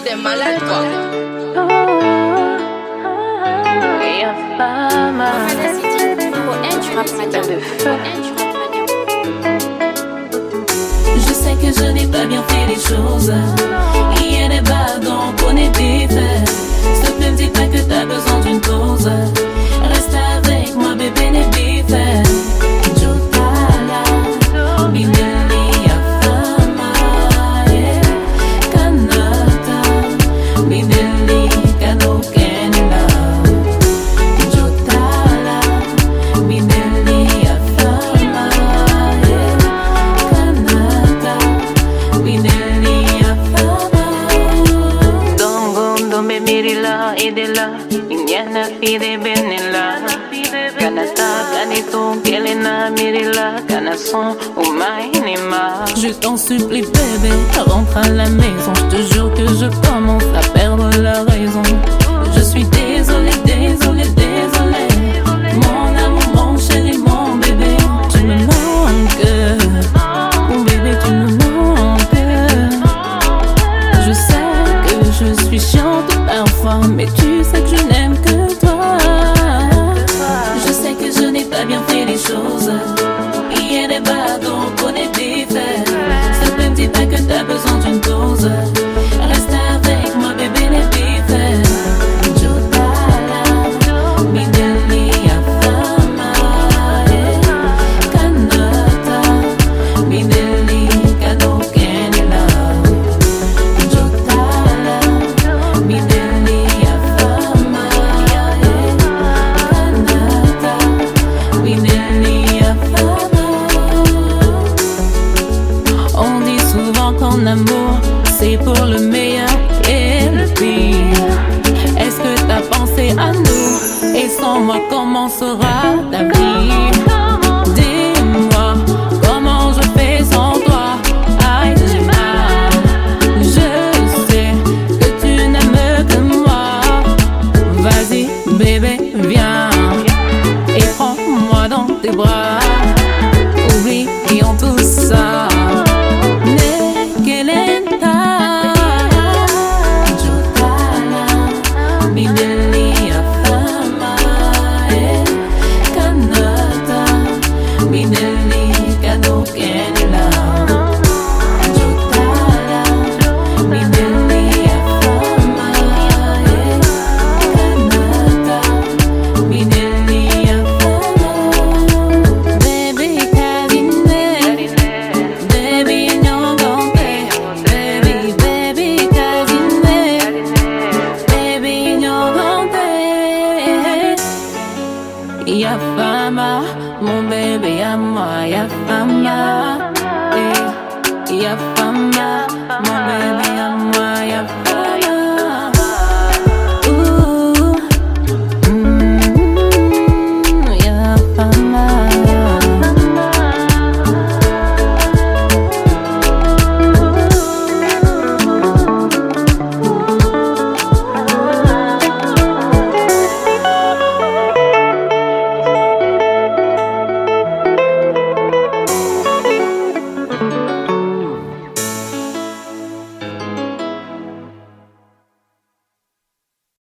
Si t'es malade, toi. Je sais que je n'ai pas bien fait les choses. Il y a des donc on est défait. S'il te plaît, me dis pas que t'as besoin d'une pause. Mirila idela Inyana fide benela. Kanata kanito kelena mirila Kanason umainima Je t'en supplie bébé, rentre à la maison. Je te jure que je commence à perdre la raison Sais que je n'aime que toi. Je sais que je n'ai pas bien fait les choses. Il y a des tes bras Yafama, mon bébé à moi, Yafama. Eh, Yafama, mon bébé à moi, Yafama.